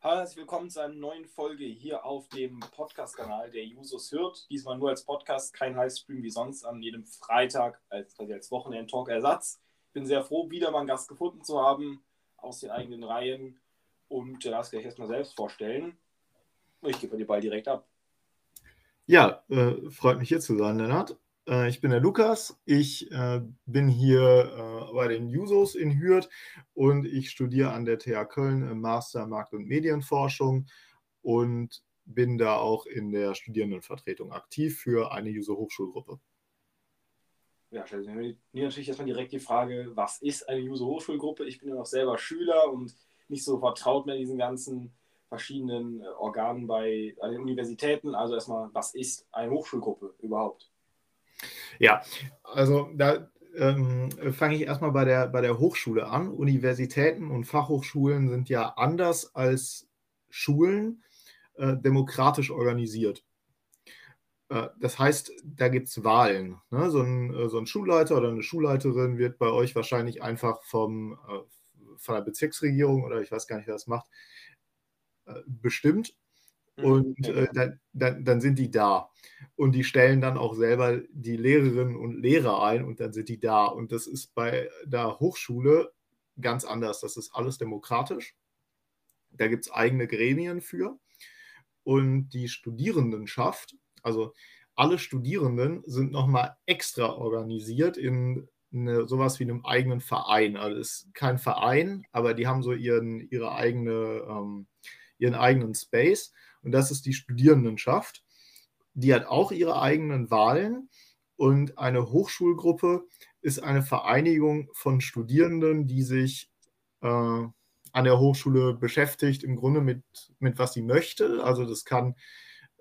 Hallo, herzlich willkommen zu einer neuen Folge hier auf dem Podcast-Kanal der Jusos hört. Diesmal nur als Podcast, kein Livestream wie sonst an jedem Freitag als, quasi als Wochenend-Talk-Ersatz. Ich bin sehr froh, wieder mal einen Gast gefunden zu haben aus den eigenen Reihen und der darf sich erstmal selbst vorstellen. Ich gebe dir Ball direkt ab. Ja, äh, freut mich hier zu sein, Lennart. Äh, ich bin der Lukas. Ich äh, bin hier äh, bei den Jusos in Hürth und ich studiere an der TH Köln im Master Markt- und Medienforschung und bin da auch in der Studierendenvertretung aktiv für eine Juso-Hochschulgruppe. Ja, stellen mir natürlich erstmal direkt die Frage, was ist eine Juso-Hochschulgruppe? Ich bin ja noch selber Schüler und nicht so vertraut mit diesen ganzen verschiedenen Organen bei an den Universitäten. Also erstmal, was ist eine Hochschulgruppe überhaupt? Ja, also da ähm, fange ich erstmal bei der, bei der Hochschule an. Universitäten und Fachhochschulen sind ja anders als Schulen äh, demokratisch organisiert. Äh, das heißt, da gibt es Wahlen. Ne? So, ein, äh, so, ein, Schulleiter oder eine Schulleiterin wird bei euch wahrscheinlich einfach vom, äh, von der Bezirksregierung oder ich weiß gar nicht, wer das macht, bestimmt. Mhm. Und dann, dann, dann, sind die da. Und die stellen dann auch selber die Lehrerinnen und Lehrer ein und dann sind die da. Und das ist bei der Hochschule ganz anders. Das ist alles demokratisch. Da gibt es eigene Gremien für. Und die Studierendenschaft, also alle Studierenden sind nochmal extra organisiert in eine, sowas wie einem eigenen Verein. Also es ist kein Verein, aber die haben so ihren, ihre eigene, ähm, ihren eigenen Space und das ist die Studierendenschaft. Die hat auch ihre eigenen Wahlen und eine Hochschulgruppe ist eine Vereinigung von Studierenden, die sich äh, an der Hochschule beschäftigt, im Grunde mit, mit was sie möchte. Also das kann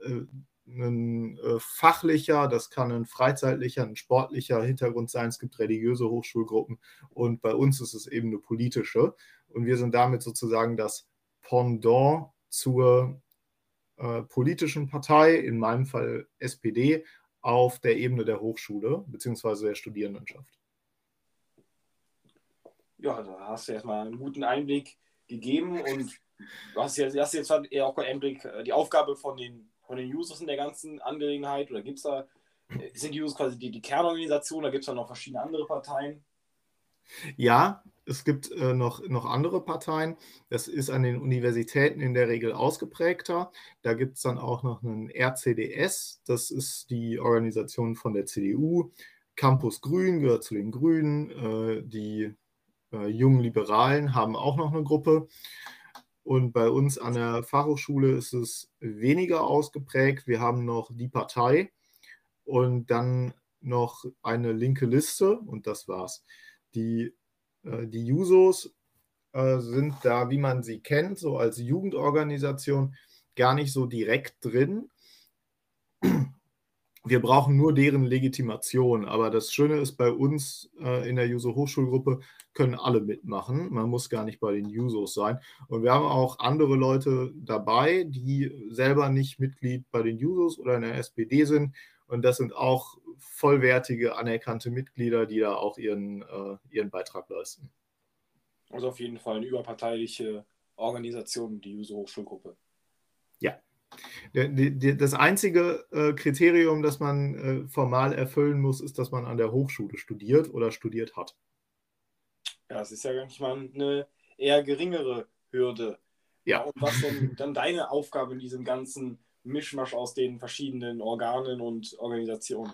äh, ein äh, fachlicher, das kann ein freizeitlicher, ein sportlicher Hintergrund sein. Es gibt religiöse Hochschulgruppen und bei uns ist es eben eine politische. Und wir sind damit sozusagen das Pendant zur äh, politischen Partei, in meinem Fall SPD, auf der Ebene der Hochschule bzw. der Studierendenschaft. Ja, da hast du erstmal einen guten Einblick gegeben und du hast jetzt, hast jetzt halt auch einen Einblick, äh, die Aufgabe von den, von den Users in der ganzen Angelegenheit oder gibt es da, äh, sind die Users quasi die, die Kernorganisation, da gibt es dann noch verschiedene andere Parteien? Ja, es gibt äh, noch, noch andere Parteien. Das ist an den Universitäten in der Regel ausgeprägter. Da gibt es dann auch noch einen RCDS, das ist die Organisation von der CDU. Campus Grün gehört zu den Grünen. Äh, die äh, jungen Liberalen haben auch noch eine Gruppe. Und bei uns an der Fachhochschule ist es weniger ausgeprägt. Wir haben noch die Partei und dann noch eine linke Liste und das war's. Die äh, die Jusos äh, sind da, wie man sie kennt, so als Jugendorganisation gar nicht so direkt drin. Wir brauchen nur deren Legitimation. Aber das Schöne ist, bei uns äh, in der Juso-Hochschulgruppe können alle mitmachen. Man muss gar nicht bei den Jusos sein. Und wir haben auch andere Leute dabei, die selber nicht Mitglied bei den Jusos oder in der SPD sind. Und das sind auch vollwertige, anerkannte Mitglieder, die da auch ihren, äh, ihren Beitrag leisten. Also auf jeden Fall eine überparteiliche Organisation, die Juso-Hochschulgruppe. Ja. Das einzige äh, Kriterium, das man äh, formal erfüllen muss, ist, dass man an der Hochschule studiert oder studiert hat. Ja, das ist ja manchmal eine eher geringere Hürde. Ja. Und was denn dann deine Aufgabe in diesem ganzen Mischmasch aus den verschiedenen Organen und Organisationen?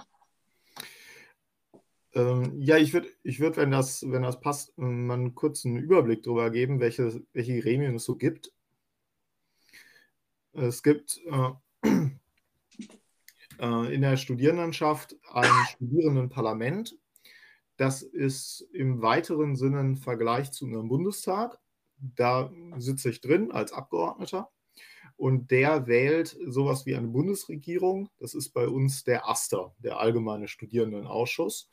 Ähm, ja, ich würde, ich würd, wenn, das, wenn das passt, mal einen kurzen Überblick darüber geben, welche, welche Gremien es so gibt. Es gibt äh, äh, in der Studierendenschaft ein Studierendenparlament. Das ist im weiteren Sinne ein Vergleich zu einem Bundestag. Da sitze ich drin als Abgeordneter und der wählt sowas wie eine Bundesregierung. Das ist bei uns der AStA, der Allgemeine Studierendenausschuss.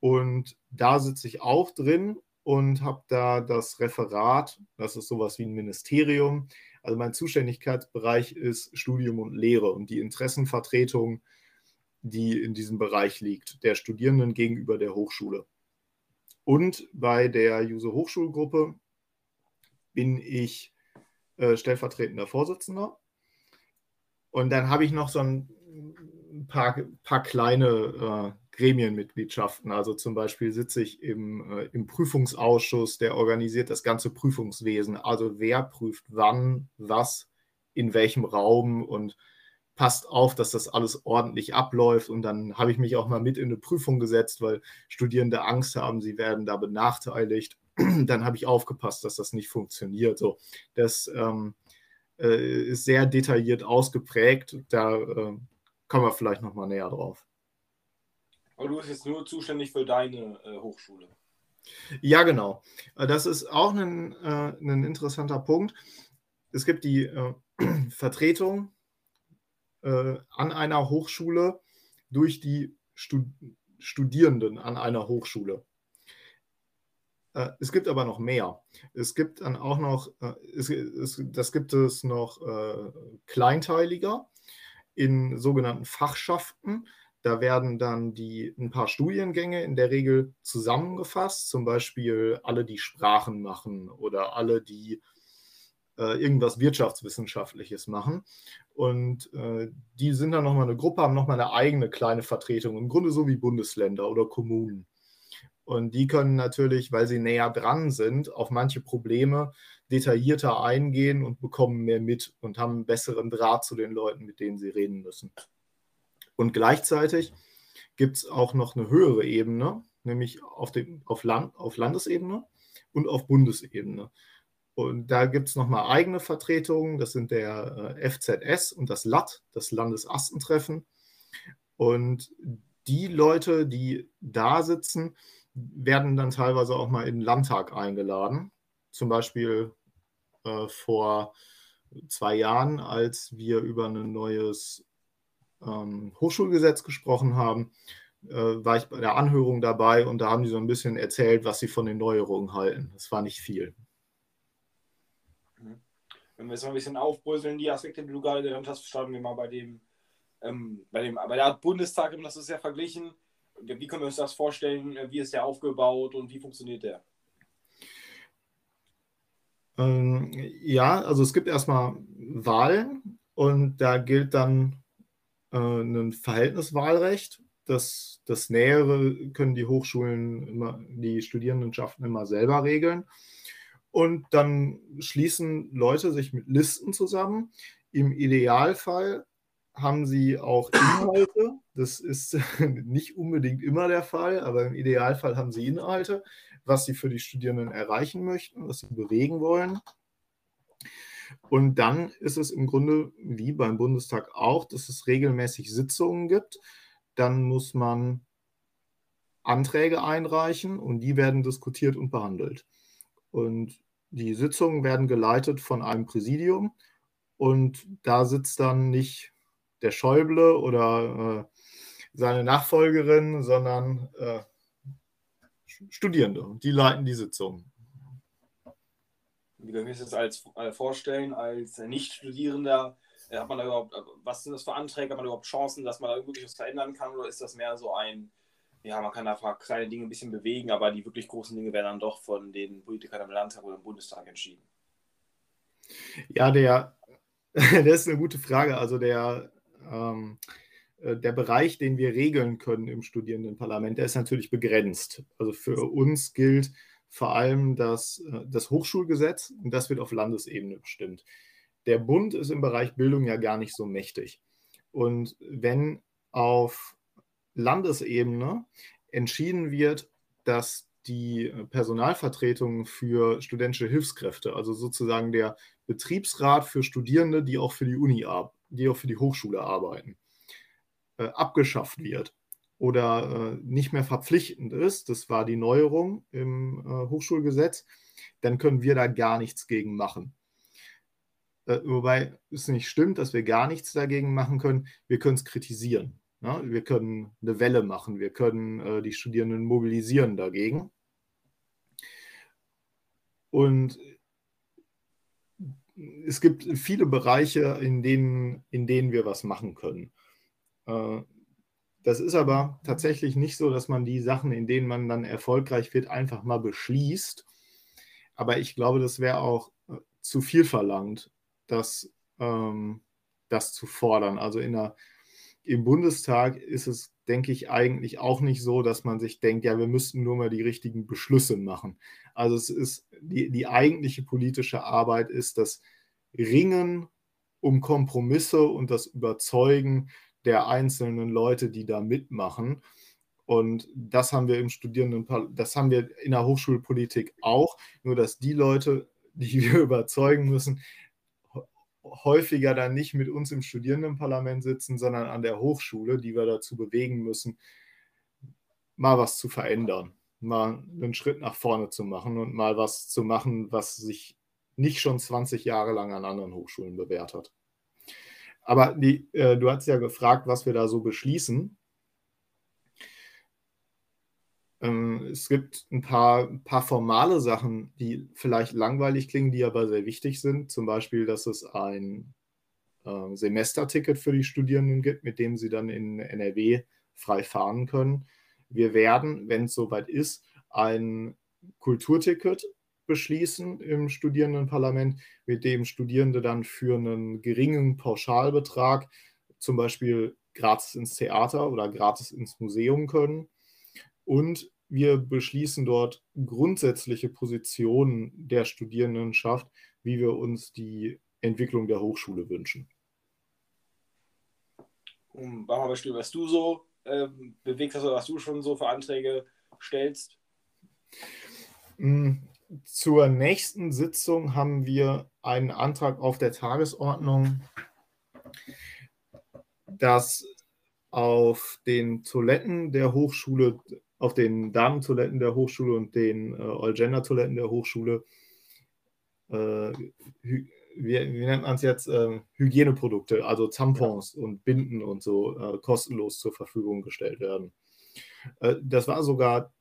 Und da sitze ich auch drin und habe da das Referat, das ist sowas wie ein Ministerium. Also mein Zuständigkeitsbereich ist Studium und Lehre und die Interessenvertretung, die in diesem Bereich liegt, der Studierenden gegenüber der Hochschule. Und bei der Juso Hochschulgruppe bin ich äh, stellvertretender Vorsitzender. Und dann habe ich noch so ein paar, paar kleine äh, Gremienmitgliedschaften. Also zum Beispiel sitze ich im, äh, im Prüfungsausschuss, der organisiert das ganze Prüfungswesen. Also wer prüft wann, was, in welchem Raum und passt auf, dass das alles ordentlich abläuft. Und dann habe ich mich auch mal mit in eine Prüfung gesetzt, weil Studierende Angst haben, sie werden da benachteiligt. dann habe ich aufgepasst, dass das nicht funktioniert. So, das ähm, äh, ist sehr detailliert ausgeprägt. Da äh, kommen wir vielleicht noch mal näher drauf. Aber du bist jetzt nur zuständig für deine äh, Hochschule. Ja, genau. Äh, das ist auch ein, äh, ein interessanter Punkt. Es gibt die äh, Vertretung an einer Hochschule durch die Stud Studierenden an einer Hochschule. Äh, es gibt aber noch mehr. Es gibt dann auch noch, äh, es, es, das gibt es noch äh, kleinteiliger in sogenannten Fachschaften. Da werden dann die, ein paar Studiengänge in der Regel zusammengefasst, zum Beispiel alle, die Sprachen machen oder alle, die äh, irgendwas Wirtschaftswissenschaftliches machen. Und äh, die sind dann nochmal eine Gruppe, haben nochmal eine eigene kleine Vertretung, im Grunde so wie Bundesländer oder Kommunen. Und die können natürlich, weil sie näher dran sind, auf manche Probleme detaillierter eingehen und bekommen mehr mit und haben einen besseren Draht zu den Leuten, mit denen sie reden müssen. Und gleichzeitig gibt es auch noch eine höhere Ebene, nämlich auf, dem, auf, Land, auf Landesebene und auf Bundesebene. Und da gibt es nochmal eigene Vertretungen, das sind der äh, FZS und das LAT, das Landesastentreffen. Und die Leute, die da sitzen, werden dann teilweise auch mal in den Landtag eingeladen. Zum Beispiel äh, vor zwei Jahren, als wir über ein neues ähm, Hochschulgesetz gesprochen haben, äh, war ich bei der Anhörung dabei und da haben die so ein bisschen erzählt, was sie von den Neuerungen halten. Das war nicht viel. Mhm. Wenn wir jetzt mal ein bisschen aufbröseln, die Aspekte, die du gerade genannt hast, starten wir mal bei dem, ähm, bei dem bei der Art Bundestag, das ist ja verglichen wie können wir uns das vorstellen? Wie ist der aufgebaut und wie funktioniert der? Ähm, ja, also es gibt erstmal Wahlen und da gilt dann äh, ein Verhältniswahlrecht. Das, das Nähere können die Hochschulen immer, die Studierendenschaften immer selber regeln. Und dann schließen Leute sich mit Listen zusammen. Im Idealfall haben sie auch Inhalte. Das ist nicht unbedingt immer der Fall, aber im Idealfall haben sie Inhalte, was sie für die Studierenden erreichen möchten, was sie bewegen wollen. Und dann ist es im Grunde wie beim Bundestag auch, dass es regelmäßig Sitzungen gibt. Dann muss man Anträge einreichen und die werden diskutiert und behandelt. Und die Sitzungen werden geleitet von einem Präsidium und da sitzt dann nicht der Schäuble oder äh, seine Nachfolgerin, sondern äh, Studierende. Und die leiten die Sitzung. Wie können wir es jetzt als äh, vorstellen, als Nicht-Studierender? Äh, hat man da überhaupt, was sind das für Anträge? Hat man überhaupt Chancen, dass man da wirklich was verändern kann? Oder ist das mehr so ein, ja, man kann da kleine Dinge ein bisschen bewegen, aber die wirklich großen Dinge werden dann doch von den Politikern im Landtag oder im Bundestag entschieden? Ja, der, das ist eine gute Frage. Also der ähm, äh, der Bereich, den wir regeln können im Studierendenparlament, der ist natürlich begrenzt. Also für uns gilt vor allem das, äh, das Hochschulgesetz und das wird auf Landesebene bestimmt. Der Bund ist im Bereich Bildung ja gar nicht so mächtig. Und wenn auf Landesebene entschieden wird, dass die Personalvertretung für studentische Hilfskräfte, also sozusagen der Betriebsrat für Studierende, die auch für die Uni arbeiten, die auch für die Hochschule arbeiten, äh, abgeschafft wird oder äh, nicht mehr verpflichtend ist, das war die Neuerung im äh, Hochschulgesetz, dann können wir da gar nichts gegen machen. Äh, wobei es nicht stimmt, dass wir gar nichts dagegen machen können. Wir können es kritisieren. Ja? Wir können eine Welle machen. Wir können äh, die Studierenden mobilisieren dagegen. Und es gibt viele Bereiche, in denen, in denen wir was machen können. Äh, das ist aber tatsächlich nicht so, dass man die Sachen, in denen man dann erfolgreich wird, einfach mal beschließt. Aber ich glaube, das wäre auch äh, zu viel verlangt, das, ähm, das zu fordern. Also in der, im Bundestag ist es, denke ich, eigentlich auch nicht so, dass man sich denkt, ja, wir müssten nur mal die richtigen Beschlüsse machen. Also es ist die, die eigentliche politische Arbeit ist das Ringen um Kompromisse und das Überzeugen der einzelnen Leute, die da mitmachen. Und das haben wir im Studierenden, das haben wir in der Hochschulpolitik auch, nur dass die Leute, die wir überzeugen müssen, häufiger dann nicht mit uns im Studierendenparlament sitzen, sondern an der Hochschule, die wir dazu bewegen müssen, mal was zu verändern, mal einen Schritt nach vorne zu machen und mal was zu machen, was sich nicht schon 20 Jahre lang an anderen Hochschulen bewährt hat. Aber die, äh, du hast ja gefragt, was wir da so beschließen. Ähm, es gibt ein paar, paar formale Sachen, die vielleicht langweilig klingen, die aber sehr wichtig sind. Zum Beispiel, dass es ein äh, Semesterticket für die Studierenden gibt, mit dem sie dann in NRW frei fahren können. Wir werden, wenn es soweit ist, ein Kulturticket beschließen im Studierendenparlament, mit dem Studierende dann für einen geringen Pauschalbetrag zum Beispiel gratis ins Theater oder gratis ins Museum können. Und wir beschließen dort grundsätzliche Positionen der Studierendenschaft, wie wir uns die Entwicklung der Hochschule wünschen. Um, mal Beispiel, was du so ähm, bewegst, also was du schon so für Anträge stellst. Hm, zur nächsten Sitzung haben wir einen Antrag auf der Tagesordnung, dass auf den Toiletten der Hochschule auf den Damentoiletten der Hochschule und den äh, All-Gender-Toiletten der Hochschule, äh, wie, wie, nennt man es jetzt, äh, Hygieneprodukte, also Tampons ja. und Binden und so äh, kostenlos zur Verfügung gestellt werden. Äh, das war sogar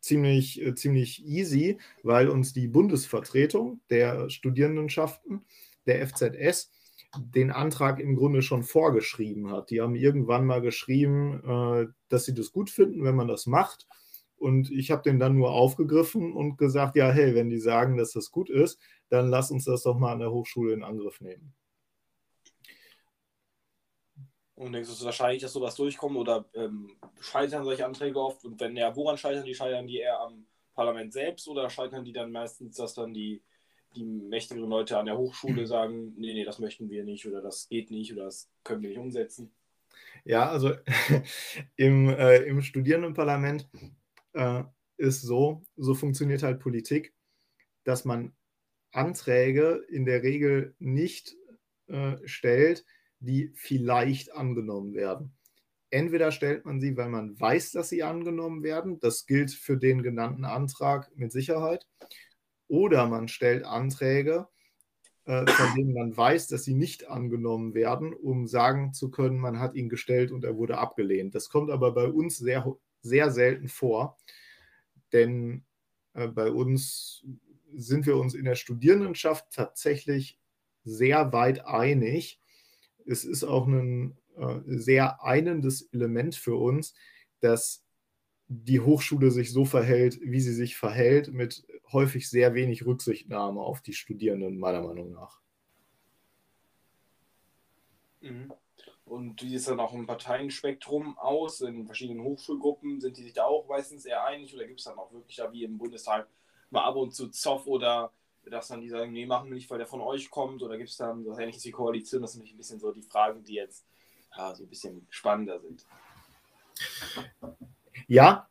ziemlich, äh, ziemlich easy, weil uns die Bundesvertretung der Studierendenschaften, der FZS, den Antrag im Grunde schon vorgeschrieben hat. Die haben irgendwann mal geschrieben, äh, dass sie das gut finden, wenn man das macht. Und ich habe den dann nur aufgegriffen und gesagt, ja, hey, wenn die sagen, dass das gut ist, dann lass uns das doch mal an der Hochschule in Angriff nehmen. Und denkst du, es ist wahrscheinlich, dass sowas durchkommt oder ähm, scheitern solche Anträge oft? Und wenn ja, woran scheitern die? Scheitern die eher am Parlament selbst oder scheitern die dann meistens, dass dann die die mächtigeren Leute an der Hochschule sagen, nee, nee, das möchten wir nicht oder das geht nicht oder das können wir nicht umsetzen? Ja, also im, äh, im Studierendenparlament äh, ist so, so funktioniert halt Politik, dass man Anträge in der Regel nicht äh, stellt, die vielleicht angenommen werden. Entweder stellt man sie, weil man weiß, dass sie angenommen werden. Das gilt für den genannten Antrag mit Sicherheit. Oder man stellt Anträge, äh, von denen man weiß, dass sie nicht angenommen werden, um sagen zu können, man hat ihn gestellt und er wurde abgelehnt. Das kommt aber bei uns sehr, sehr selten vor, denn äh, bei uns sind wir uns in der Studierendenschaft tatsächlich sehr weit einig. Es ist auch ein äh, sehr einendes Element für uns, dass die Hochschule sich so verhält, wie sie sich verhält, mit häufig sehr wenig Rücksichtnahme auf die Studierenden, meiner Meinung nach. Mhm. Und wie sieht es dann auch im Parteienspektrum aus? In verschiedenen Hochschulgruppen sind die sich da auch meistens eher einig oder gibt es dann auch wirklich da wie im Bundestag mal ab und zu Zoff oder dass dann die sagen, nee, machen wir nicht, weil der von euch kommt oder gibt es dann so ähnliches wie Koalition? Das sind ein bisschen so die Fragen, die jetzt ja, so ein bisschen spannender sind. Ja,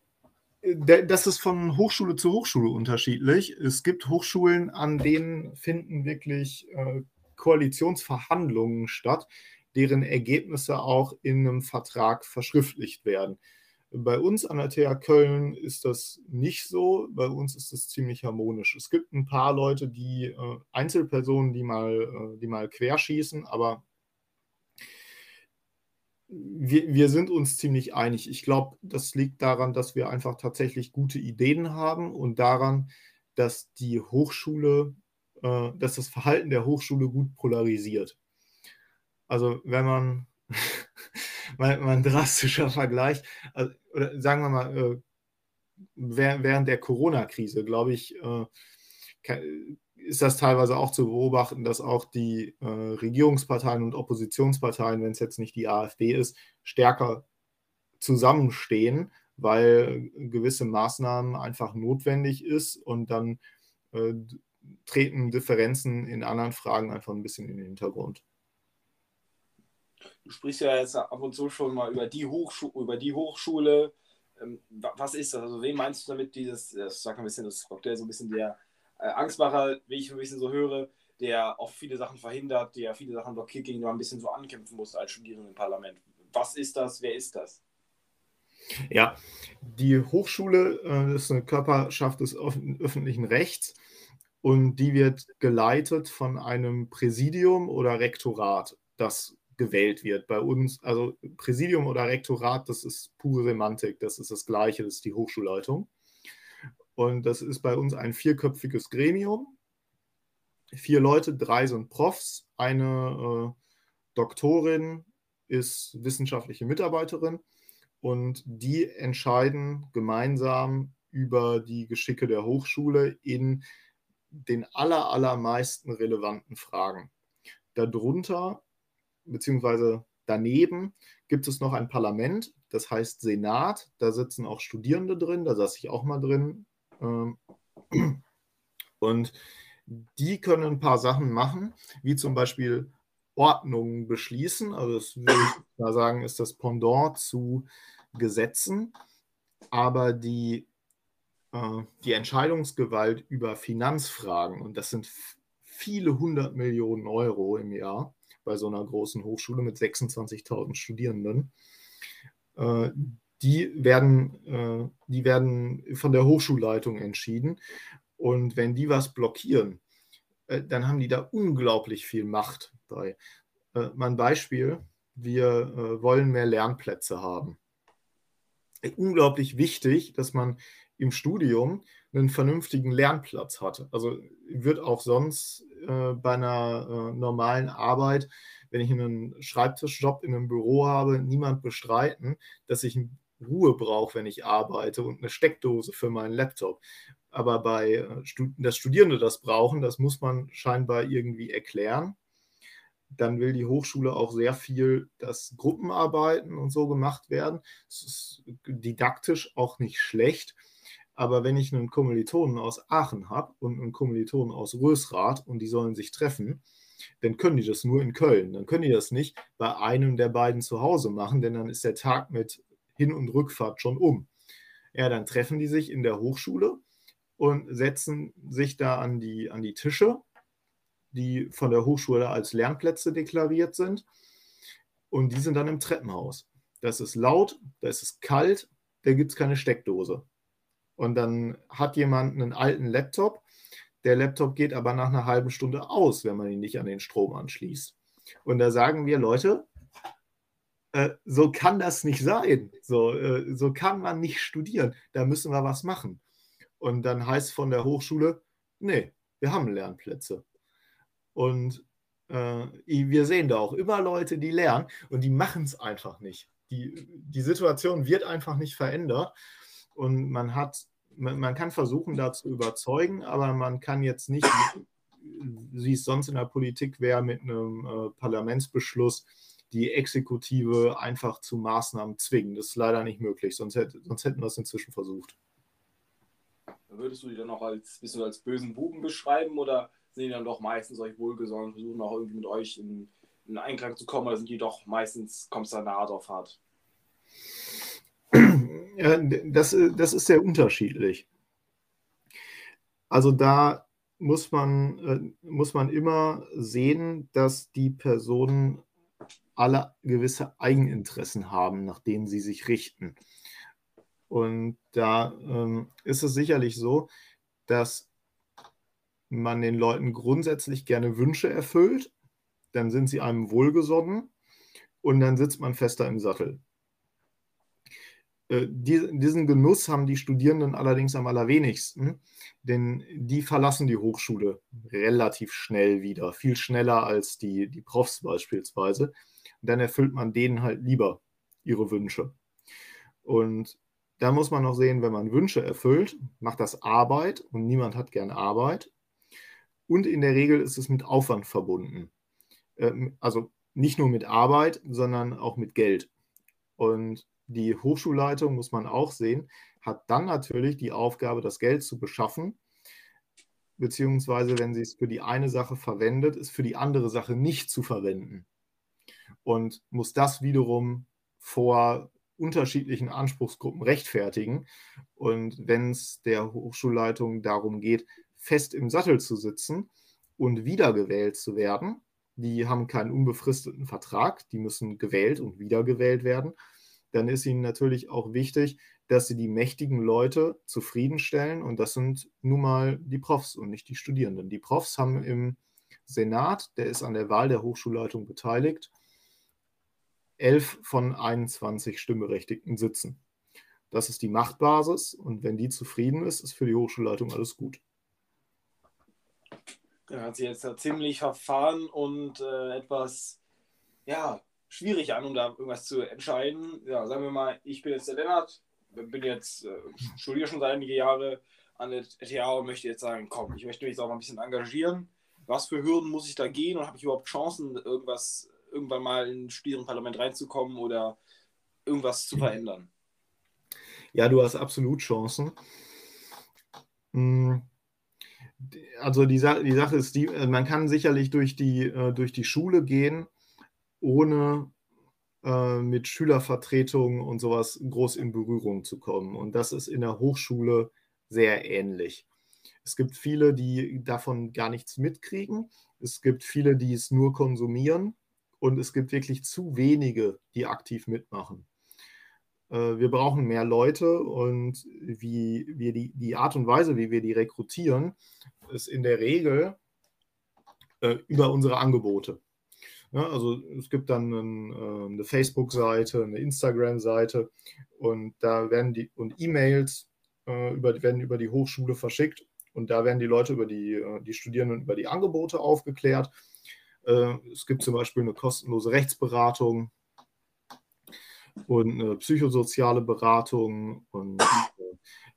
das ist von Hochschule zu Hochschule unterschiedlich. Es gibt Hochschulen, an denen finden wirklich äh, Koalitionsverhandlungen statt, deren Ergebnisse auch in einem Vertrag verschriftlicht werden. Bei uns an der TH Köln ist das nicht so. Bei uns ist das ziemlich harmonisch. Es gibt ein paar Leute, die äh, Einzelpersonen, die mal, äh, die mal querschießen, aber wir, wir sind uns ziemlich einig. Ich glaube, das liegt daran, dass wir einfach tatsächlich gute Ideen haben und daran, dass die Hochschule, äh, dass das Verhalten der Hochschule gut polarisiert. Also wenn man, mal, mal ein drastischer Vergleich, also, oder sagen wir mal, äh, während der Corona-Krise, glaube ich, äh, ist das teilweise auch zu beobachten, dass auch die äh, Regierungsparteien und Oppositionsparteien, wenn es jetzt nicht die AfD ist, stärker zusammenstehen, weil gewisse Maßnahmen einfach notwendig ist und dann äh, treten Differenzen in anderen Fragen einfach ein bisschen in den Hintergrund. Du sprichst ja jetzt ab und zu schon mal über die, Hochschu über die Hochschule. Ähm, was ist das? Also, wen meinst du damit, dieses, das sag ein bisschen, das Cocktail so ein bisschen der äh, Angstmacher, wie ich ein bisschen so höre, der auch viele Sachen verhindert, der viele Sachen blockiert, gegen die man ein bisschen so ankämpfen muss als Studierende im Parlament. Was ist das? Wer ist das? Ja, die Hochschule äh, ist eine Körperschaft des öffentlichen Rechts und die wird geleitet von einem Präsidium oder Rektorat, das gewählt wird. Bei uns, also Präsidium oder Rektorat, das ist pure Semantik, das ist das Gleiche, das ist die Hochschulleitung. Und das ist bei uns ein vierköpfiges Gremium. Vier Leute, drei sind Profs, eine äh, Doktorin ist wissenschaftliche Mitarbeiterin und die entscheiden gemeinsam über die Geschicke der Hochschule in den aller, allermeisten relevanten Fragen. Darunter, beziehungsweise daneben, gibt es noch ein Parlament, das heißt Senat. Da sitzen auch Studierende drin, da saß ich auch mal drin. Ähm, und die können ein paar Sachen machen, wie zum Beispiel Ordnungen beschließen. Also das würde ich mal sagen, ist das Pendant zu Gesetzen. Aber die äh, die Entscheidungsgewalt über Finanzfragen, und das sind viele hundert Millionen Euro im Jahr bei so einer großen Hochschule mit 26.000 Studierenden, äh, die werden, äh, die werden von der Hochschulleitung entschieden. Und wenn die was blockieren, dann haben die da unglaublich viel Macht bei. Mein Beispiel, wir wollen mehr Lernplätze haben. Unglaublich wichtig, dass man im Studium einen vernünftigen Lernplatz hat. Also wird auch sonst äh, bei einer äh, normalen Arbeit, wenn ich einen Schreibtischjob in einem Büro habe, niemand bestreiten, dass ich Ruhe brauche, wenn ich arbeite und eine Steckdose für meinen Laptop. Aber bei äh, dass Studierende das brauchen, das muss man scheinbar irgendwie erklären. Dann will die Hochschule auch sehr viel, dass Gruppenarbeiten und so gemacht werden. Es ist didaktisch auch nicht schlecht aber wenn ich einen Kommilitonen aus Aachen habe und einen Kommilitonen aus Rösrath und die sollen sich treffen, dann können die das nur in Köln. Dann können die das nicht bei einem der beiden zu Hause machen, denn dann ist der Tag mit Hin- und Rückfahrt schon um. Ja, dann treffen die sich in der Hochschule und setzen sich da an die, an die Tische, die von der Hochschule als Lernplätze deklariert sind. Und die sind dann im Treppenhaus. Das ist laut, da ist es kalt, da gibt es keine Steckdose. Und dann hat jemand einen alten Laptop. Der Laptop geht aber nach einer halben Stunde aus, wenn man ihn nicht an den Strom anschließt. Und da sagen wir, Leute, äh, so kann das nicht sein. So, äh, so kann man nicht studieren. Da müssen wir was machen. Und dann heißt von der Hochschule, nee, wir haben Lernplätze. Und äh, wir sehen da auch immer Leute, die lernen und die machen es einfach nicht. Die, die Situation wird einfach nicht verändert und man hat, man, man kann versuchen, da zu überzeugen, aber man kann jetzt nicht, wie es sonst in der Politik wäre, mit einem äh, Parlamentsbeschluss die Exekutive einfach zu Maßnahmen zwingen. Das ist leider nicht möglich, sonst, hätte, sonst hätten wir es inzwischen versucht. Würdest du die dann auch als, bisschen als bösen Buben beschreiben oder sind die dann doch meistens euch wohlgesonnen, versuchen auch irgendwie mit euch in, in Einklang zu kommen oder sind die doch meistens, kommst du da nah drauf hart? das, das ist sehr unterschiedlich. Also da muss man, äh, muss man immer sehen, dass die Personen alle gewisse Eigeninteressen haben, nach denen sie sich richten. Und da ähm, ist es sicherlich so, dass man den Leuten grundsätzlich gerne Wünsche erfüllt, dann sind sie einem wohlgesonnen und dann sitzt man fester im Sattel. Äh, diesen Genuss haben die Studierenden allerdings am allerwenigsten, denn die verlassen die Hochschule relativ schnell wieder, viel schneller als die, die Profs beispielsweise. Und dann erfüllt man denen halt lieber ihre Wünsche. Und da muss man noch sehen, wenn man Wünsche erfüllt, macht das Arbeit und niemand hat gern Arbeit. Und in der Regel ist es mit Aufwand verbunden. Ähm, also nicht nur mit Arbeit, sondern auch mit Geld. Und die Hochschulleitung, muss man auch sehen, hat dann natürlich die Aufgabe, das Geld zu beschaffen, beziehungsweise wenn sie es für die eine Sache verwendet, es für die andere Sache nicht zu verwenden. Und muss das wiederum vor unterschiedlichen Anspruchsgruppen rechtfertigen. Und wenn es der Hochschulleitung darum geht, fest im Sattel zu sitzen und wiedergewählt zu werden, die haben keinen unbefristeten Vertrag, die müssen gewählt und wiedergewählt werden, dann ist ihnen natürlich auch wichtig, dass sie die mächtigen Leute zufriedenstellen und das sind nun mal die Profs und nicht die Studierenden. Die Profs haben im Senat, der ist an der Wahl der Hochschulleitung beteiligt, elf von 21 Stimmberechtigten sitzen. Das ist die Machtbasis und wenn die zufrieden ist, ist für die Hochschulleitung alles gut. Ja, hat sich jetzt da ziemlich verfahren und äh, etwas ja, schwierig an, um da irgendwas zu entscheiden. Ja, sagen wir mal, ich bin jetzt der Lennart, bin jetzt, äh, studiere schon seit einige Jahre an der ETH und möchte jetzt sagen, komm, ich möchte mich auch mal ein bisschen engagieren. Was für Hürden muss ich da gehen und habe ich überhaupt Chancen, irgendwas irgendwann mal in ein Studierendenparlament reinzukommen oder irgendwas zu verändern? Ja, du hast absolut Chancen. Hm. Also die, die Sache ist, die, äh, man kann sicherlich durch die, äh, durch die Schule gehen, ohne äh, mit Schülervertretungen und sowas groß in Berührung zu kommen. Und das ist in der Hochschule sehr ähnlich. Es gibt viele, die davon gar nichts mitkriegen. Es gibt viele, die es nur konsumieren und es gibt wirklich zu wenige, die aktiv mitmachen. Äh, wir brauchen mehr Leute und wie wir die, die Art und Weise, wie wir die rekrutieren, ist in der Regel äh, über unsere Angebote. Ja, also es gibt dann ein, äh, eine Facebook-Seite, eine Instagram-Seite und da werden die und E-Mails äh, über, werden über die Hochschule verschickt und da werden die Leute über die, äh, die Studierenden über die Angebote aufgeklärt äh, es gibt zum Beispiel eine kostenlose Rechtsberatung und eine psychosoziale Beratung und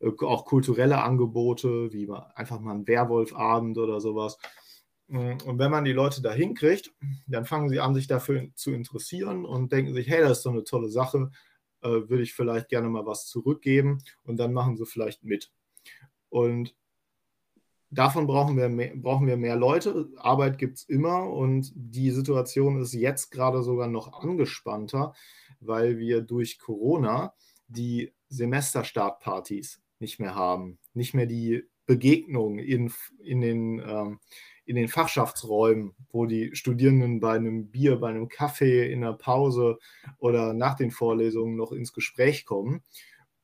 äh, auch kulturelle Angebote, wie einfach mal ein Werwolfabend oder sowas. Und wenn man die Leute da hinkriegt, dann fangen sie an, sich dafür zu interessieren und denken sich, hey, das ist doch eine tolle Sache, äh, würde ich vielleicht gerne mal was zurückgeben und dann machen sie vielleicht mit. Und Davon brauchen wir mehr, brauchen wir mehr Leute. Arbeit gibt es immer und die Situation ist jetzt gerade sogar noch angespannter, weil wir durch Corona die Semesterstartpartys nicht mehr haben, nicht mehr die Begegnungen in, in, den, ähm, in den Fachschaftsräumen, wo die Studierenden bei einem Bier, bei einem Kaffee in der Pause oder nach den Vorlesungen noch ins Gespräch kommen.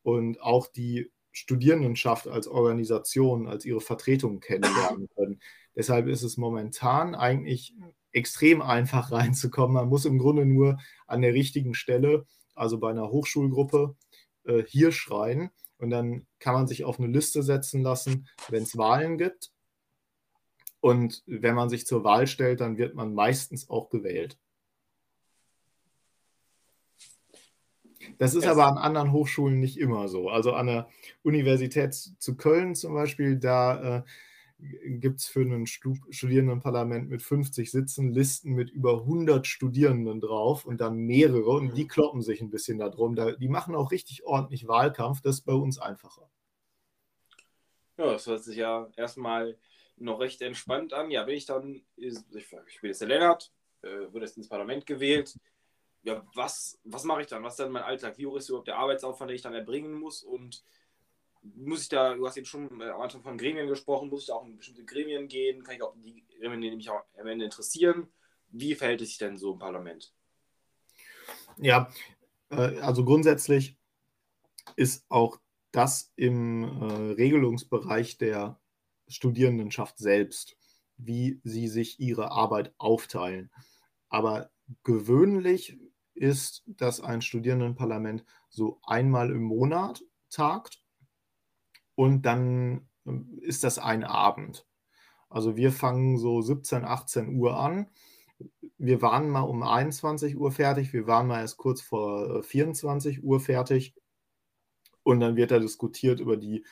Und auch die Studierendenschaft als Organisation, als ihre Vertretung kennenlernen können. Deshalb ist es momentan eigentlich extrem einfach reinzukommen. Man muss im Grunde nur an der richtigen Stelle, also bei einer Hochschulgruppe, äh, hier schreien und dann kann man sich auf eine Liste setzen lassen, wenn es Wahlen gibt. Und wenn man sich zur Wahl stellt, dann wird man meistens auch gewählt. Das ist aber an anderen Hochschulen nicht immer so. Also an der Universität zu Köln zum Beispiel, da äh, gibt es für ein Studierendenparlament mit 50 Sitzen Listen mit über 100 Studierenden drauf und dann mehrere und die mhm. kloppen sich ein bisschen darum. Da, die machen auch richtig ordentlich Wahlkampf. Das ist bei uns einfacher. Ja, das hört sich ja erstmal noch recht entspannt an. Ja, bin ich dann, ich, ich bin jetzt der Lennart, äh, wurde jetzt ins Parlament gewählt ja, was, was mache ich dann? Was ist dann mein Alltag? Wie hoch ist überhaupt der Arbeitsaufwand, den ich dann erbringen muss? Und muss ich da, du hast eben schon am Anfang von Gremien gesprochen, muss ich da auch in bestimmte Gremien gehen? Kann ich auch die Gremien, die mich auch am Ende interessieren? Wie verhält es sich denn so im Parlament? Ja, äh, also grundsätzlich ist auch das im äh, Regelungsbereich der Studierendenschaft selbst, wie sie sich ihre Arbeit aufteilen. Aber gewöhnlich ist, dass ein Studierendenparlament so einmal im Monat tagt und dann ähm, ist das ein Abend. Also wir fangen so 17, 18 Uhr an. Wir waren mal um 21 Uhr fertig, wir waren mal erst kurz vor 24 äh, Uhr fertig und dann wird da diskutiert über die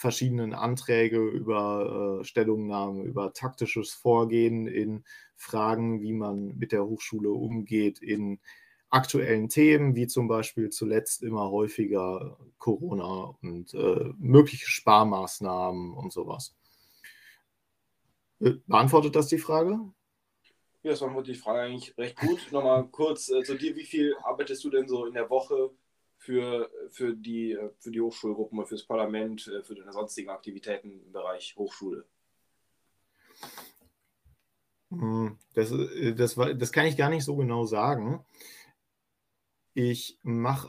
verschiedenen Anträge, über äh, Stellungnahmen, über taktisches Vorgehen in Fragen, wie man mit der Hochschule umgeht, in aktuellen Themen, wie zum Beispiel zuletzt immer häufiger Corona und äh, mögliche Sparmaßnahmen und sowas. Äh, beantwortet das die Frage? Ja, das beantwortet die Frage eigentlich recht gut. Nochmal kurz äh, zu dir, wie viel arbeitest du denn so in der Woche für, für, die, äh, für die Hochschulgruppen, fürs Parlament, äh, für deine sonstigen Aktivitäten im Bereich Hochschule? Hm, das, das, das kann ich gar nicht so genau sagen ich mache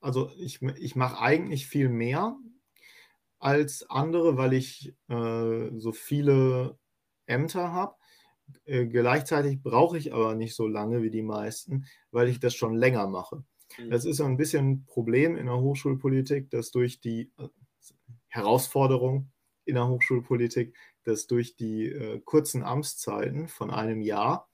also ich, ich mache eigentlich viel mehr als andere, weil ich äh, so viele Ämter habe. Äh, gleichzeitig brauche ich aber nicht so lange wie die meisten, weil ich das schon länger mache. Mhm. Das ist ein bisschen ein Problem in der Hochschulpolitik, dass durch die äh, Herausforderung in der Hochschulpolitik, dass durch die äh, kurzen Amtszeiten von einem Jahr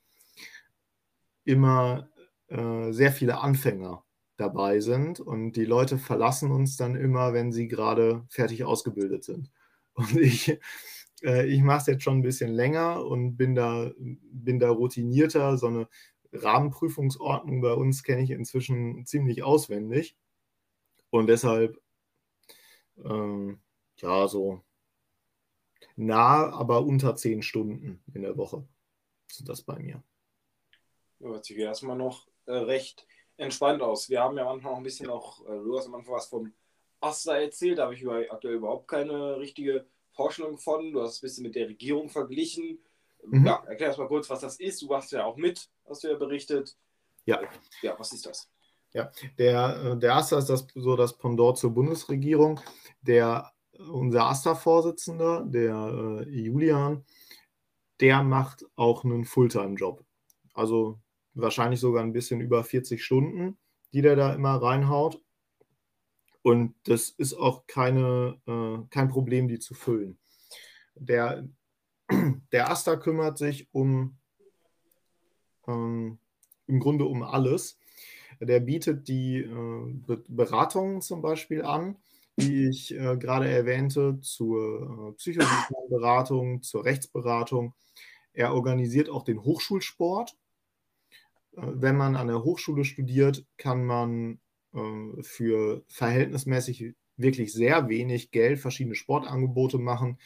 immer äh, sehr viele Anfänger dabei sind und die Leute verlassen uns dann immer, wenn sie gerade fertig ausgebildet sind. Und ich, äh, ich mache es jetzt schon ein bisschen länger und bin da, bin da routinierter. So eine Rahmenprüfungsordnung bei uns kenne ich inzwischen ziemlich auswendig. Und deshalb, ähm, ja, so nah, aber unter zehn Stunden in der Woche sind das bei mir. Hört sich erstmal noch äh, recht entspannt aus. Wir haben ja manchmal noch ein bisschen auch, äh, du hast am Anfang was vom Asta erzählt, da habe ich über, aktuell überhaupt keine richtige Vorstellung von. Du hast es ein bisschen mit der Regierung verglichen. Mhm. Ja, erklär erst mal kurz, was das ist. Du warst ja auch mit, hast du ja berichtet. Ja. Ja, was ist das? Ja, der, der AStA ist das, so das Pendant zur Bundesregierung. Der, unser AStA-Vorsitzender, der äh, Julian, der macht auch einen Fulltime-Job. Also wahrscheinlich sogar ein bisschen über 40 Stunden, die der da immer reinhaut. Und das ist auch keine, äh, kein Problem, die zu füllen. Der, der Asta kümmert sich um ähm, im Grunde um alles. Der bietet die äh, Beratungen zum Beispiel an, die ich äh, gerade erwähnte, zur äh, psychosozialen Beratung, zur Rechtsberatung. Er organisiert auch den Hochschulsport wenn man an der Hochschule studiert, kann man äh, für verhältnismäßig wirklich sehr wenig Geld verschiedene Sportangebote machen.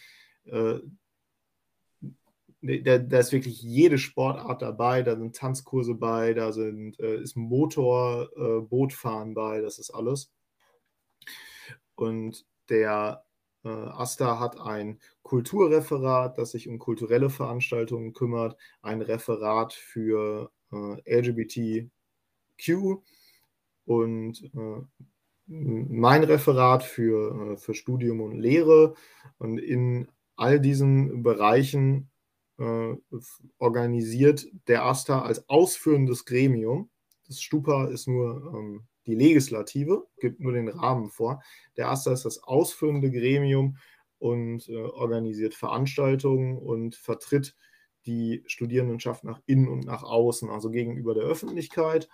Da, da, ist wirklich jede Sportart dabei, da sind Tanzkurse bei, da sind, äh, ist Motor, äh, Bootfahren bei, das ist alles. Und der äh, AStA hat ein Kulturreferat, das sich um kulturelle Veranstaltungen kümmert, ein Referat für äh, LGBTQ und äh, mein Referat für, äh, für Studium und Lehre. Und in all diesen Bereichen äh, organisiert der AStA als ausführendes Gremium. Das Stupa ist nur ähm, die Legislative, gibt nur den Rahmen vor. Der AStA ist das ausführende Gremium und äh, organisiert Veranstaltungen und vertritt die Studierendenschaft nach innen und nach außen, also gegenüber der Öffentlichkeit,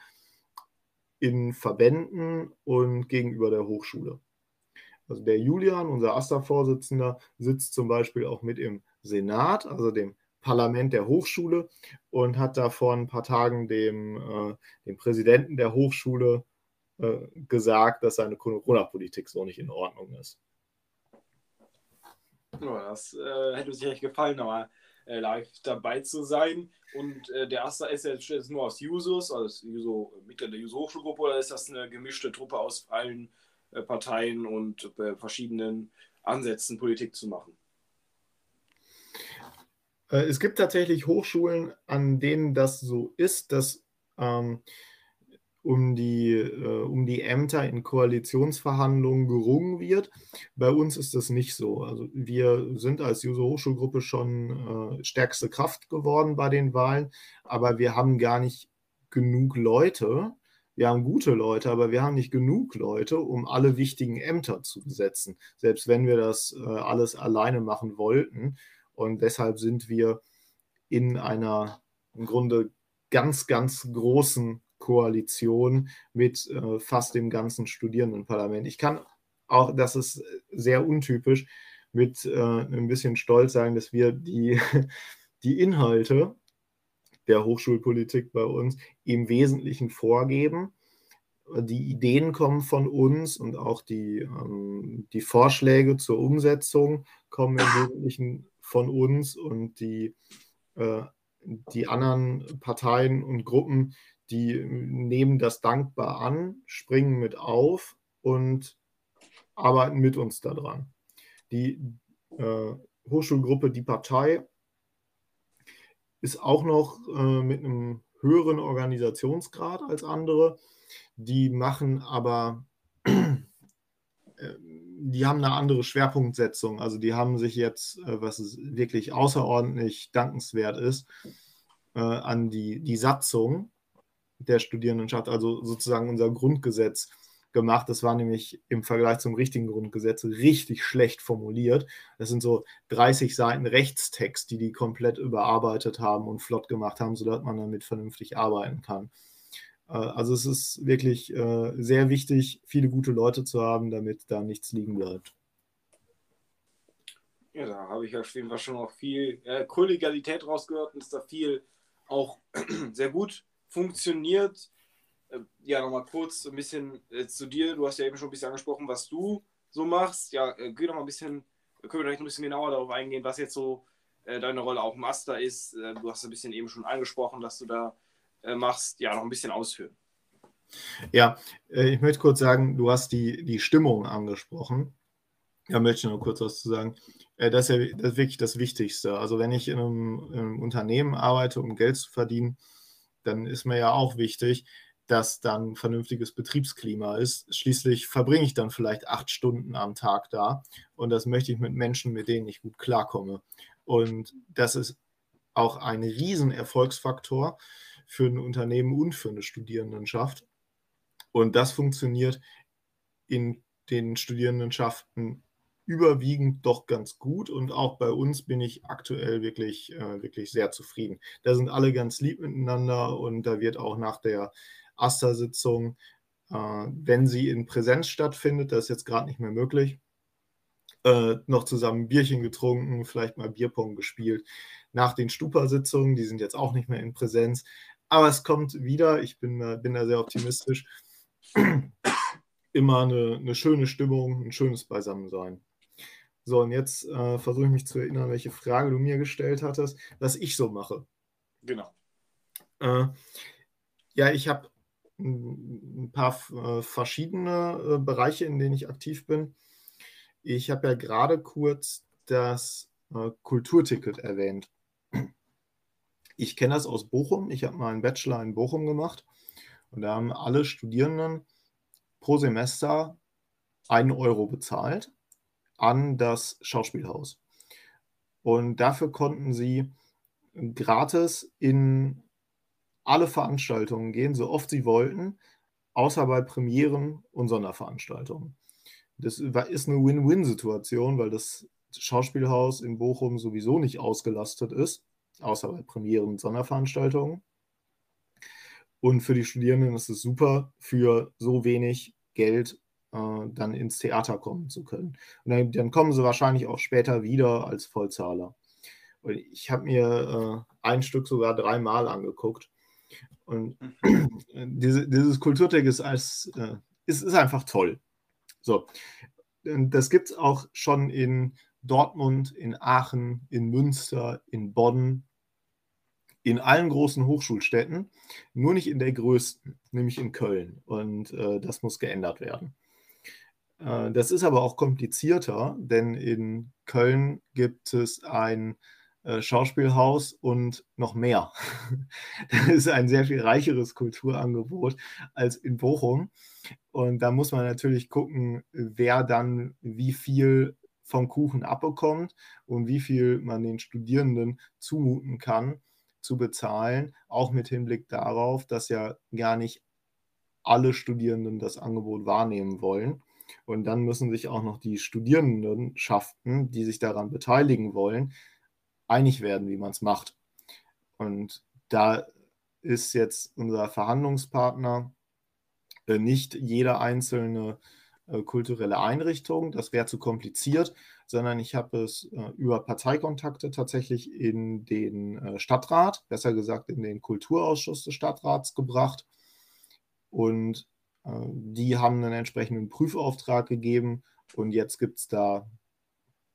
in Verbänden und gegenüber der Hochschule. Also der Julian, unser AStA-Vorsitzender, sitzt zum Beispiel auch mit im Senat, also dem Parlament der Hochschule, und hat da vor ein paar Tagen dem, äh, dem Präsidenten der Hochschule äh, gesagt, dass seine Corona-Politik so nicht in Ordnung ist. das äh, hätte uns recht gefallen, aber äh, live dabei zu sein. Und äh, der Asta ist jetzt nur aus Jusos, also Juso, Mitglied der Juso-Hochschulgruppe, oder ist das eine gemischte Truppe aus allen äh, Parteien und verschiedenen Ansätzen, Politik zu machen? Äh, es gibt tatsächlich Hochschulen, an denen das so ist, dass ähm, um die, äh, um die Ämter in Koalitionsverhandlungen gerungen wird. Bei uns ist das nicht so. Also wir sind als Juso Hochschulgruppe schon äh, stärkste Kraft geworden bei den Wahlen, aber wir haben gar nicht genug Leute. Wir haben gute Leute, aber wir haben nicht genug Leute, um alle wichtigen Ämter zu besetzen, selbst wenn wir das äh, alles alleine machen wollten. Und deshalb sind wir in einer im Grunde ganz, ganz großen Koalition mit äh, fast dem ganzen Studierendenparlament. Ich kann auch, das ist sehr untypisch, mit äh, ein bisschen Stolz sagen, dass wir die, die Inhalte der Hochschulpolitik bei uns im Wesentlichen vorgeben. Die Ideen kommen von uns und auch die, ähm, die Vorschläge zur Umsetzung kommen im Wesentlichen von uns und die, äh, die anderen Parteien und Gruppen, die nehmen das dankbar an, springen mit auf und arbeiten mit uns daran. Die äh, Hochschulgruppe Die Partei ist auch noch äh, mit einem höheren Organisationsgrad als andere. Die machen aber, äh, die haben eine andere Schwerpunktsetzung. Also die haben sich jetzt, äh, was wirklich außerordentlich dankenswert ist, äh, an die, die Satzung der Studierendenschaft, also sozusagen unser Grundgesetz gemacht. Das war nämlich im Vergleich zum richtigen Grundgesetz richtig schlecht formuliert. Das sind so 30 Seiten Rechtstext, die die komplett überarbeitet haben und flott gemacht haben, sodass man damit vernünftig arbeiten kann. Äh, also es ist wirklich äh, sehr wichtig, viele gute Leute zu haben, damit da nichts liegen bleibt. Ja, da habe ich ja schon noch viel äh, Kollegialität rausgehört und ist da viel auch sehr gut funktioniert. Äh, ja, nochmal kurz ein bisschen zu dir. Du hast ja eben schon ein bisschen angesprochen, was du so machst. Ja, äh, geh doch mal ein bisschen, können wir vielleicht ein bisschen genauer darauf eingehen, was jetzt so deine Rolle auch Master ist. Du hast ein bisschen eben schon angesprochen, dass du da machst. Ja, noch ein bisschen ausführen. Ja, ich möchte kurz sagen, du hast die, die Stimmung angesprochen. Da möchte ich noch kurz was zu sagen. Das ist ja das ist wirklich das Wichtigste. Also wenn ich in einem, in einem Unternehmen arbeite, um Geld zu verdienen, dann ist mir ja auch wichtig, dass dann vernünftiges Betriebsklima ist. Schließlich verbringe ich dann vielleicht acht Stunden am Tag da und das möchte ich mit Menschen, mit denen ich gut klarkomme. Und das ist auch ein Riesenerfolgsfaktor für ein Unternehmen und für eine Studierendenschaft. Und das funktioniert in den Studierendenschaften überwiegend doch ganz gut und auch bei uns bin ich aktuell wirklich, äh, wirklich sehr zufrieden. Da sind alle ganz lieb miteinander und da wird auch nach der AStA-Sitzung, äh, wenn sie in Präsenz stattfindet, das ist jetzt gerade nicht mehr möglich, äh, noch zusammen ein Bierchen getrunken, vielleicht mal Bierpong gespielt. Nach den Stupa-Sitzungen, die sind jetzt auch nicht mehr in Präsenz, aber es kommt wieder, ich bin, bin da sehr optimistisch, immer eine, eine schöne Stimmung, ein schönes Beisammensein. So, und jetzt äh, versuche ich mich zu erinnern, welche Frage du mir gestellt hattest, was ich so mache. Genau. Äh, ja, ich habe ein paar äh, verschiedene äh, Bereiche, in denen ich aktiv bin. Ich habe ja gerade kurz das äh, Kulturticket erwähnt. Ich kenne das aus Bochum. Ich habe mal einen Bachelor in Bochum gemacht und da haben alle Studierenden pro Semester einen Euro bezahlt an das Schauspielhaus. Und dafür konnten sie gratis in alle Veranstaltungen gehen, so oft sie wollten, außer bei Premieren und Sonderveranstaltungen. Das ist eine Win-Win-Situation, weil das Schauspielhaus in Bochum sowieso nicht ausgelastet ist, außer bei Premieren und Sonderveranstaltungen. Und für die Studierenden ist es super, für so wenig Geld äh, dann ins Theater kommen zu können. Und dann, dann, kommen sie wahrscheinlich auch später wieder als Vollzahler. Und ich habe mir äh, ein Stück sogar dreimal angeguckt. Und diese, dieses Kulturtag ist, als, äh, ist, ist einfach toll. So, das gibt es auch schon in Dortmund, in Aachen, in Münster, in Bonn, in allen großen Hochschulstädten, nur nicht in der größten, nämlich in Köln. Und äh, das muss geändert werden. Äh, das ist aber auch komplizierter, denn in Köln gibt es ein äh, Schauspielhaus und noch mehr. das ist ein sehr viel reicheres Kulturangebot als in Bochum. Und da muss man natürlich gucken, wer dann wie viel vom Kuchen abbekommt und wie viel man den Studierenden zumuten kann zu bezahlen, auch mit Hinblick darauf, dass ja gar nicht alle Studierenden das Angebot wahrnehmen wollen. Und dann müssen sich auch noch die Studierendenschaften, die sich daran beteiligen wollen, einig werden, wie man es macht. Und da ist jetzt unser Verhandlungspartner äh, nicht jeder einzelne äh, kulturelle Einrichtung. Das wäre zu kompliziert, sondern ich habe es äh, über Parteikontakte tatsächlich in den äh, Stadtrat, besser gesagt in den Kulturausschuss des Stadtrats gebracht. Und äh, die haben einen entsprechenden Prüfauftrag gegeben und jetzt gibt es da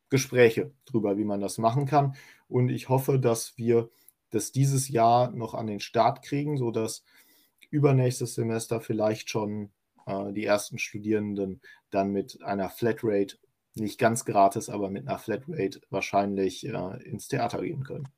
Gespräche darüber, wie man das machen kann. Und ich hoffe, dass wir das dieses Jahr noch an den Start kriegen, sodass übernächstes Semester vielleicht schon äh, die ersten Studierenden dann mit einer Flatrate, nicht ganz gratis, aber mit einer Flatrate wahrscheinlich äh, ins Theater gehen können.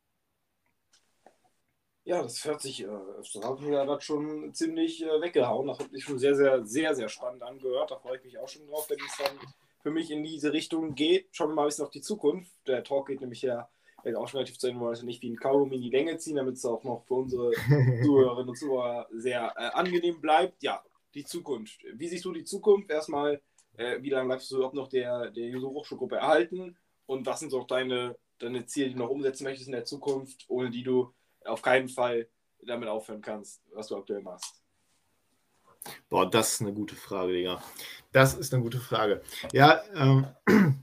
Ja, das hört sich, äh, das haben wir das schon ziemlich äh, weggehauen. Das hat sich schon sehr, sehr, sehr, sehr spannend angehört. Da freue ich mich auch schon drauf, wenn es dann für mich in diese Richtung geht. Schauen wir mal ein bisschen auf die Zukunft. Der Talk geht nämlich ja auch schon relativ zu Ende, wollen wir nicht wie ein Kaugummi in die Länge ziehen, damit es auch noch für unsere Zuhörerinnen und Zuhörer sehr äh, angenehm bleibt. Ja, die Zukunft. Wie siehst du die Zukunft? Erstmal, äh, wie lange bleibst du überhaupt noch der, der Juso Hochschulgruppe erhalten? Und was sind so deine, deine Ziele, die du noch umsetzen möchtest in der Zukunft, ohne die du auf keinen Fall damit aufhören kannst, was du aktuell machst? Boah, das ist eine gute Frage, Digga. Das ist eine gute Frage. Ja, ähm,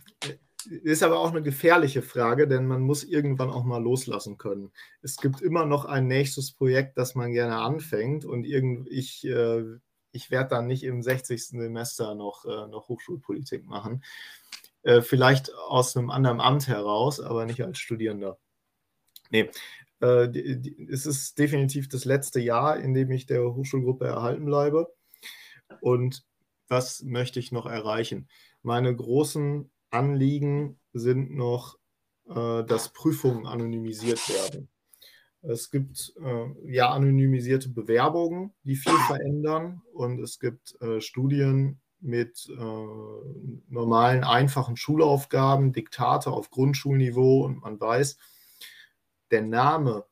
ist aber auch eine gefährliche Frage, denn man muss irgendwann auch mal loslassen können. Es gibt immer noch ein nächstes Projekt, das man gerne anfängt und irgend, ich äh, ich werde dann nicht im 60. Semester noch, äh, noch Hochschulpolitik machen. Äh, vielleicht aus einem anderen Amt heraus, aber nicht als Studierender. Nee, äh, die, die, es ist definitiv das letzte Jahr, in dem ich der Hochschulgruppe erhalten bleibe. Und was möchte ich noch erreichen? Meine großen Anliegen sind noch, äh, dass Prüfungen anonymisiert werden. Es gibt äh, ja anonymisierte Bewerbungen, die viel verändern und es gibt äh, Studien mit äh, normalen, einfachen Schulaufgaben, Diktate auf Grundschulniveau und man weiß, der Name,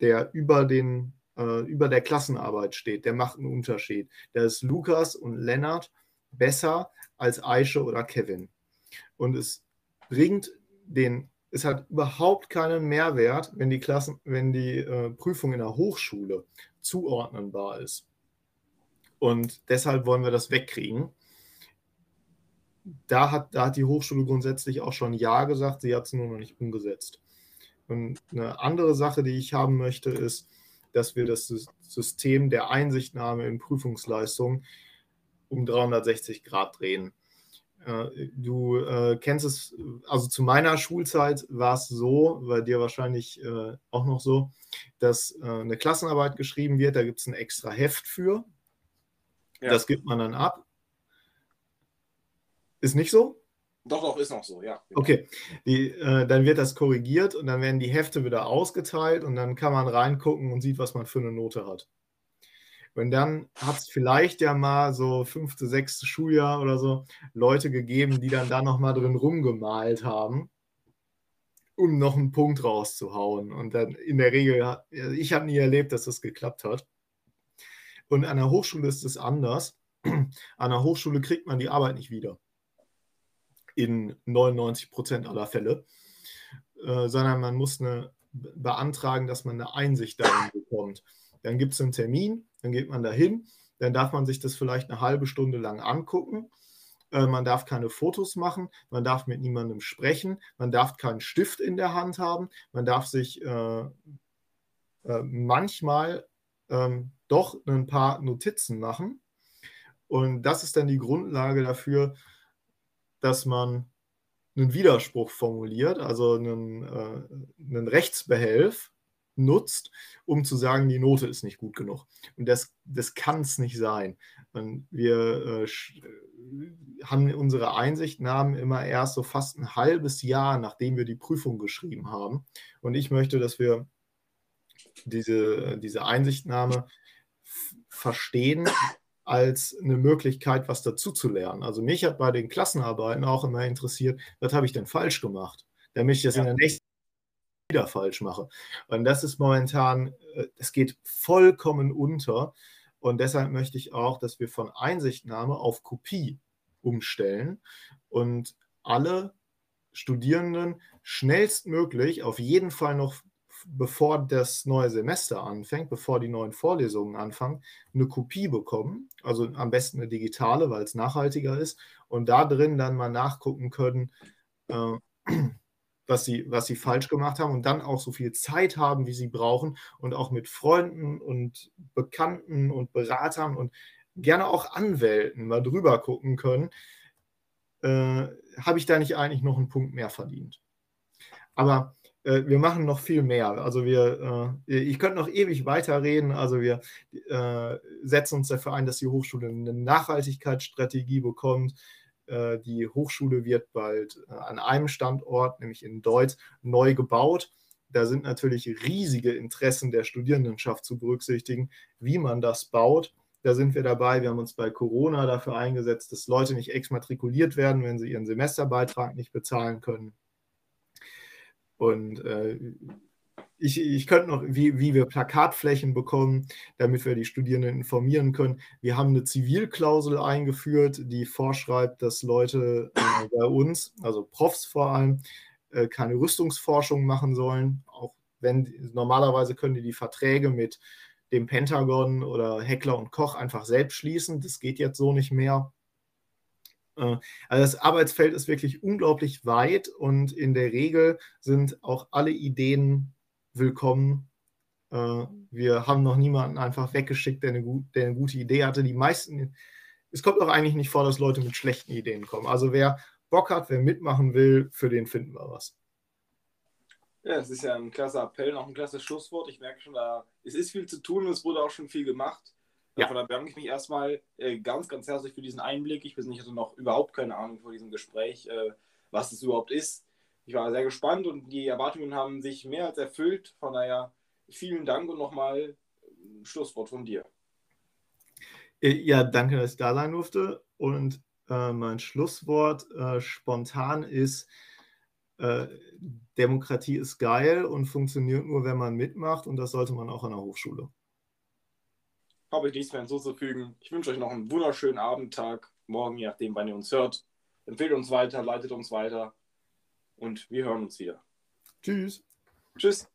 der über, den, äh, über der Klassenarbeit steht, der macht einen Unterschied. Da ist Lukas und Lennart besser als Aische oder Kevin. Und es bringt den es hat überhaupt keinen Mehrwert, wenn die, Klassen, wenn die äh, Prüfung in der Hochschule zuordnenbar ist. Und deshalb wollen wir das wegkriegen. Da hat, da hat die Hochschule grundsätzlich auch schon Ja gesagt, sie hat es nur noch nicht umgesetzt. Und eine andere Sache, die ich haben möchte, ist, dass wir das System der Einsichtnahme in Prüfungsleistungen um 360 Grad drehen. Äh, du äh, kennst es, also zu meiner Schulzeit war es so, bei dir wahrscheinlich äh, auch noch so, dass eine Klassenarbeit geschrieben wird, da gibt es ein extra Heft für. Ja. Das gibt man dann ab. Ist nicht so? Doch, doch, ist noch so, ja. Okay, die, äh, dann wird das korrigiert und dann werden die Hefte wieder ausgeteilt und dann kann man reingucken und sieht, was man für eine Note hat. Und dann hat es vielleicht ja mal so fünfte, sechste Schuljahr oder so Leute gegeben, die dann da nochmal drin rumgemalt haben, um noch einen Punkt rauszuhauen. Und dann in der Regel, ich habe nie erlebt, dass das geklappt hat. Und an der Hochschule ist es anders. An der Hochschule kriegt man die Arbeit nicht wieder. In 99 Prozent aller Fälle. Äh, sondern man muss eine, beantragen, dass man eine Einsicht darin bekommt. Dann gibt es einen Termin, dann geht man dahin, dann darf man sich das vielleicht eine halbe Stunde lang angucken. Äh, man darf keine Fotos machen, man darf mit niemandem sprechen, man darf keinen Stift in der Hand haben, man darf sich äh, äh, manchmal ähm, doch ein paar Notizen machen. Und das ist dann die Grundlage dafür, dass man einen Widerspruch formuliert, also einen, äh, einen Rechtsbehelf nutzt, um zu sagen, die Note ist nicht gut genug. Und das, das kann es nicht sein. Und wir äh, haben unsere Einsichtnahmen immer erst so fast ein halbes Jahr, nachdem wir die Prüfung geschrieben haben. Und ich möchte, dass wir diese, diese Einsichtnahme verstehen als eine Möglichkeit, was dazu zu lernen. Also mich hat bei den Klassenarbeiten auch immer interessiert, was habe ich denn falsch gemacht, damit ich das ja. in der nächsten wieder falsch mache. Und das ist momentan, es äh, geht vollkommen unter. Und deshalb möchte ich auch, dass wir von Einsichtnahme auf Kopie umstellen und alle Studierenden schnellstmöglich, auf jeden Fall noch bevor das neue Semester anfängt, bevor die neuen Vorlesungen anfangen, eine Kopie bekommen. Also am besten eine digitale, weil es nachhaltiger ist. Und da drin dann mal nachgucken können, äh, was sie, was sie falsch gemacht haben und dann auch so viel Zeit haben, wie sie brauchen und auch mit Freunden und Bekannten und Beratern und gerne auch Anwälten mal drüber gucken können, äh, habe ich da nicht eigentlich noch einen Punkt mehr verdient. Aber äh, wir machen noch viel mehr. Also wir, äh, ich könnte noch ewig weiterreden. Also wir äh, setzen uns dafür ein, dass die Hochschule eine Nachhaltigkeitsstrategie bekommt. Äh, die Hochschule wird bald äh, an einem Standort, nämlich in Deutsch, neu gebaut. Da sind natürlich riesige Interessen der Studierendenschaft zu berücksichtigen, wie man das baut. Da sind wir dabei. Wir haben uns bei Corona dafür eingesetzt, dass Leute nicht exmatrikuliert werden, wenn sie ihren Semesterbeitrag nicht bezahlen können. Und äh, ich, ich könnte noch, wie, wie wir Plakatflächen bekommen, damit wir die Studierenden informieren können. Wir haben eine Zivilklausel eingeführt, die vorschreibt, dass Leute äh, bei uns, also Profs vor allem, äh, keine Rüstungsforschung machen sollen. Auch wenn normalerweise können die die Verträge mit dem Pentagon oder Heckler und Koch einfach selbst schließen. Das geht jetzt so nicht mehr. Äh, also das Arbeitsfeld ist wirklich unglaublich weit und in der Regel sind auch alle Ideen willkommen. Äh, wir haben noch niemanden einfach weggeschickt, der eine, der eine gute Idee hatte. Die meisten, es kommt auch eigentlich nicht vor, dass Leute mit schlechten Ideen kommen. Also wer Bock hat, wer mitmachen will, für den finden wir was. Ja, es ist ja ein klasse Appell, noch ein klasse Schlusswort. Ich merke schon, da es ist viel zu tun und es wurde auch schon viel gemacht. Ja. Von daher bedanke ich mich erstmal äh, ganz, ganz herzlich für diesen Einblick. Ich bin, ich hatte noch überhaupt keine Ahnung vor diesem Gespräch, äh, was es überhaupt ist ich war sehr gespannt und die Erwartungen haben sich mehr als erfüllt. Von daher vielen Dank und nochmal ein Schlusswort von dir. Äh, ja, danke, dass ich da sein durfte. Und äh, mein Schlusswort äh, spontan ist, äh, Demokratie ist geil und funktioniert nur, wenn man mitmacht und das sollte man auch an der Hochschule. Habe ich nichts mehr hinzuzufügen. Ich wünsche euch noch einen wunderschönen Abendtag, morgen, je nachdem, wann ihr uns hört. Empfehlt uns weiter, leitet uns weiter und wir hören uns wieder. Tschüss. Tschüss.